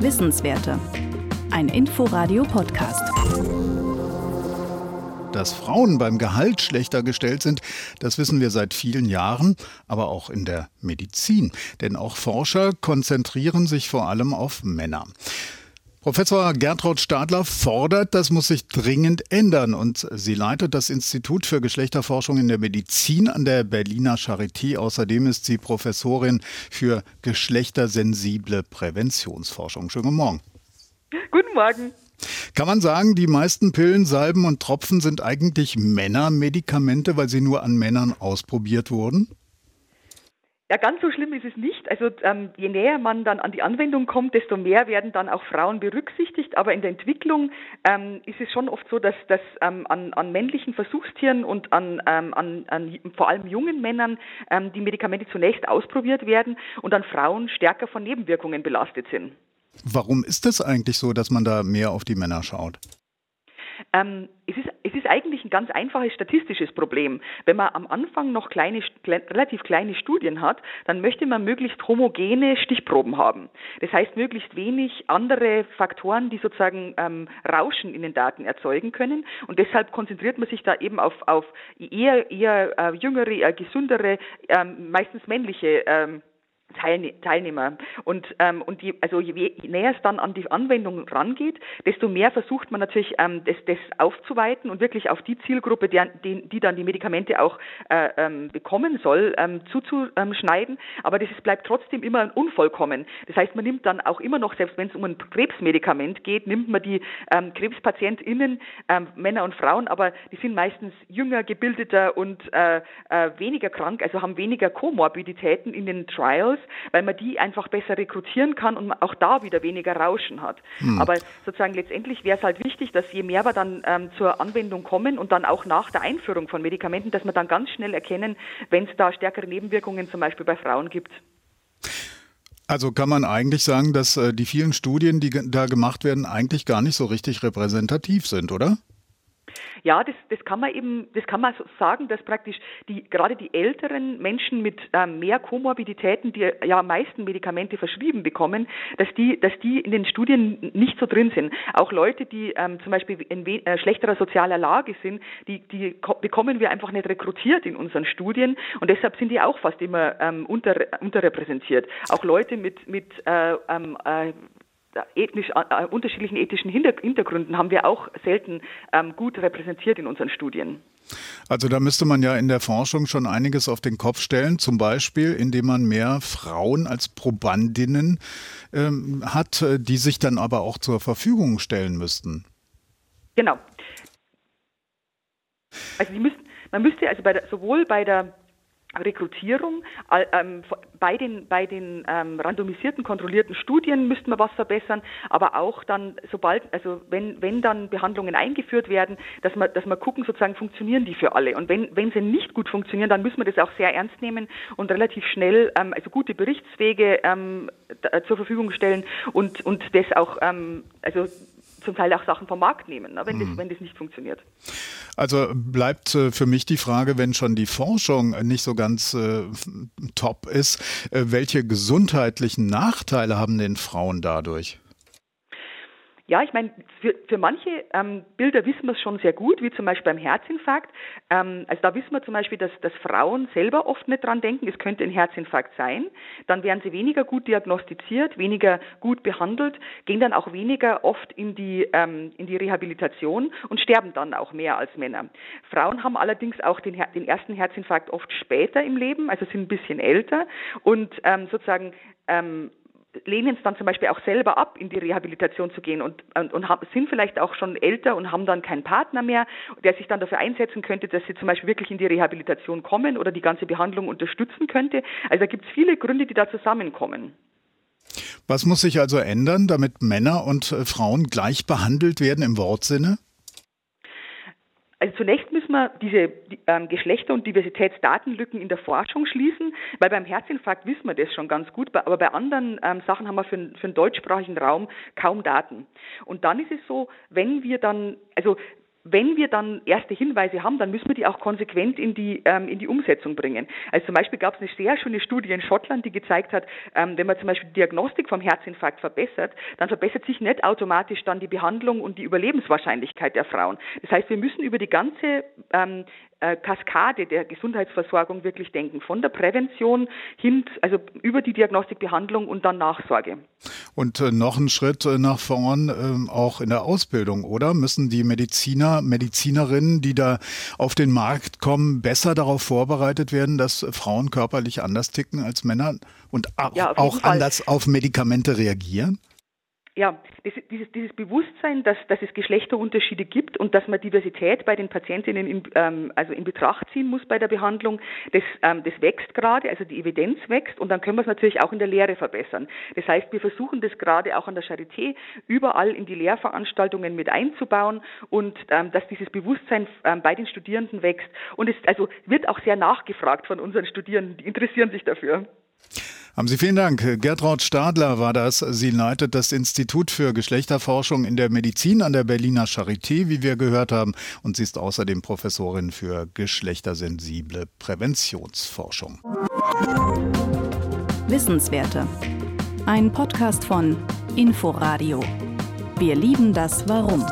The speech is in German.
Wissenswerte. Ein Inforadio-Podcast. Dass Frauen beim Gehalt schlechter gestellt sind, das wissen wir seit vielen Jahren, aber auch in der Medizin. Denn auch Forscher konzentrieren sich vor allem auf Männer. Professor Gertraud Stadler fordert, das muss sich dringend ändern und sie leitet das Institut für Geschlechterforschung in der Medizin an der Berliner Charité. Außerdem ist sie Professorin für geschlechtersensible Präventionsforschung. Schönen guten Morgen. Guten Morgen. Kann man sagen, die meisten Pillen, Salben und Tropfen sind eigentlich Männermedikamente, weil sie nur an Männern ausprobiert wurden? Ja, ganz so schlimm ist es nicht. Also ähm, je näher man dann an die Anwendung kommt, desto mehr werden dann auch Frauen berücksichtigt. Aber in der Entwicklung ähm, ist es schon oft so, dass, dass ähm, an, an männlichen Versuchstieren und an, ähm, an, an vor allem jungen Männern ähm, die Medikamente zunächst ausprobiert werden und dann Frauen stärker von Nebenwirkungen belastet sind. Warum ist es eigentlich so, dass man da mehr auf die Männer schaut? Ähm, es, ist, es ist eigentlich ein ganz einfaches statistisches Problem. Wenn man am Anfang noch kleine, relativ kleine Studien hat, dann möchte man möglichst homogene Stichproben haben. Das heißt, möglichst wenig andere Faktoren, die sozusagen ähm, Rauschen in den Daten erzeugen können. Und deshalb konzentriert man sich da eben auf, auf eher, eher äh, jüngere, eher gesündere, ähm, meistens männliche ähm, Teilnehmer. Und, ähm, und die, also je, je näher es dann an die Anwendung rangeht, desto mehr versucht man natürlich, ähm, das, das aufzuweiten und wirklich auf die Zielgruppe, die, die, die dann die Medikamente auch äh, ähm, bekommen soll, ähm, zuzuschneiden. Aber das ist, bleibt trotzdem immer unvollkommen. Das heißt, man nimmt dann auch immer noch, selbst wenn es um ein Krebsmedikament geht, nimmt man die ähm, KrebspatientInnen, ähm, Männer und Frauen, aber die sind meistens jünger, gebildeter und äh, äh, weniger krank, also haben weniger Komorbiditäten in den Trials weil man die einfach besser rekrutieren kann und auch da wieder weniger Rauschen hat. Hm. Aber sozusagen letztendlich wäre es halt wichtig, dass je mehr wir dann ähm, zur Anwendung kommen und dann auch nach der Einführung von Medikamenten, dass wir dann ganz schnell erkennen, wenn es da stärkere Nebenwirkungen zum Beispiel bei Frauen gibt. Also kann man eigentlich sagen, dass äh, die vielen Studien, die da gemacht werden, eigentlich gar nicht so richtig repräsentativ sind, oder? Ja, das, das kann man eben, das kann man so sagen, dass praktisch die, gerade die älteren Menschen mit ähm, mehr Komorbiditäten, die ja am meisten Medikamente verschrieben bekommen, dass die, dass die in den Studien nicht so drin sind. Auch Leute, die ähm, zum Beispiel in äh, schlechterer sozialer Lage sind, die, die bekommen wir einfach nicht rekrutiert in unseren Studien und deshalb sind die auch fast immer ähm, unter, unterrepräsentiert. Auch Leute mit, mit äh, ähm, äh, ethnisch, äh, unterschiedlichen ethischen Hintergründen haben wir auch selten ähm, gut repräsentiert in unseren Studien. Also da müsste man ja in der Forschung schon einiges auf den Kopf stellen, zum Beispiel indem man mehr Frauen als Probandinnen ähm, hat, äh, die sich dann aber auch zur Verfügung stellen müssten. Genau. Also müssten, man müsste also bei der, sowohl bei der Rekrutierung. Ähm, bei den, bei den ähm, randomisierten, kontrollierten Studien müssten wir was verbessern, aber auch dann, sobald, also wenn, wenn dann Behandlungen eingeführt werden, dass wir, dass wir gucken, sozusagen, funktionieren die für alle. Und wenn, wenn sie nicht gut funktionieren, dann müssen wir das auch sehr ernst nehmen und relativ schnell, ähm, also gute Berichtswege ähm, zur Verfügung stellen und, und das auch, ähm, also zum Teil auch Sachen vom Markt nehmen, ne, wenn, mhm. das, wenn das nicht funktioniert. Also bleibt äh, für mich die Frage, wenn schon die Forschung nicht so ganz äh, top ist, äh, welche gesundheitlichen Nachteile haben denn Frauen dadurch? Ja, ich meine, für, für manche ähm, Bilder wissen wir es schon sehr gut, wie zum Beispiel beim Herzinfarkt. Ähm, also da wissen wir zum Beispiel, dass, dass Frauen selber oft nicht dran denken, es könnte ein Herzinfarkt sein. Dann werden sie weniger gut diagnostiziert, weniger gut behandelt, gehen dann auch weniger oft in die, ähm, in die Rehabilitation und sterben dann auch mehr als Männer. Frauen haben allerdings auch den, den ersten Herzinfarkt oft später im Leben, also sind ein bisschen älter und ähm, sozusagen ähm, lehnen es dann zum Beispiel auch selber ab, in die Rehabilitation zu gehen und, und, und sind vielleicht auch schon älter und haben dann keinen Partner mehr, der sich dann dafür einsetzen könnte, dass sie zum Beispiel wirklich in die Rehabilitation kommen oder die ganze Behandlung unterstützen könnte. Also da gibt es viele Gründe, die da zusammenkommen. Was muss sich also ändern, damit Männer und äh, Frauen gleich behandelt werden im Wortsinne? Also zunächst müssen wir diese ähm, Geschlechter- und Diversitätsdatenlücken in der Forschung schließen, weil beim Herzinfarkt wissen wir das schon ganz gut, aber bei anderen ähm, Sachen haben wir für, für den deutschsprachigen Raum kaum Daten. Und dann ist es so, wenn wir dann, also wenn wir dann erste Hinweise haben, dann müssen wir die auch konsequent in die, ähm, in die Umsetzung bringen. Also zum Beispiel gab es eine sehr schöne Studie in Schottland, die gezeigt hat, ähm, wenn man zum Beispiel die Diagnostik vom Herzinfarkt verbessert, dann verbessert sich nicht automatisch dann die Behandlung und die Überlebenswahrscheinlichkeit der Frauen. Das heißt, wir müssen über die ganze ähm, äh, Kaskade der Gesundheitsversorgung wirklich denken, von der Prävention hin, also über die Diagnostik, Behandlung und dann Nachsorge. Und äh, noch einen Schritt äh, nach vorn, äh, auch in der Ausbildung, oder? Müssen die Mediziner, Medizinerinnen, die da auf den Markt kommen, besser darauf vorbereitet werden, dass Frauen körperlich anders ticken als Männer und auch, ja, auch anders auf Medikamente reagieren? Ja, dieses, dieses Bewusstsein, dass, dass es Geschlechterunterschiede gibt und dass man Diversität bei den Patientinnen in, ähm, also in Betracht ziehen muss bei der Behandlung, das, ähm, das wächst gerade, also die Evidenz wächst und dann können wir es natürlich auch in der Lehre verbessern. Das heißt, wir versuchen das gerade auch an der Charité überall in die Lehrveranstaltungen mit einzubauen und ähm, dass dieses Bewusstsein ähm, bei den Studierenden wächst und es also wird auch sehr nachgefragt von unseren Studierenden, die interessieren sich dafür. Haben Sie vielen Dank. Gertraud Stadler war das. Sie leitet das Institut für Geschlechterforschung in der Medizin an der Berliner Charité, wie wir gehört haben. Und sie ist außerdem Professorin für geschlechtersensible Präventionsforschung. Wissenswerte. Ein Podcast von Inforadio. Wir lieben das Warum.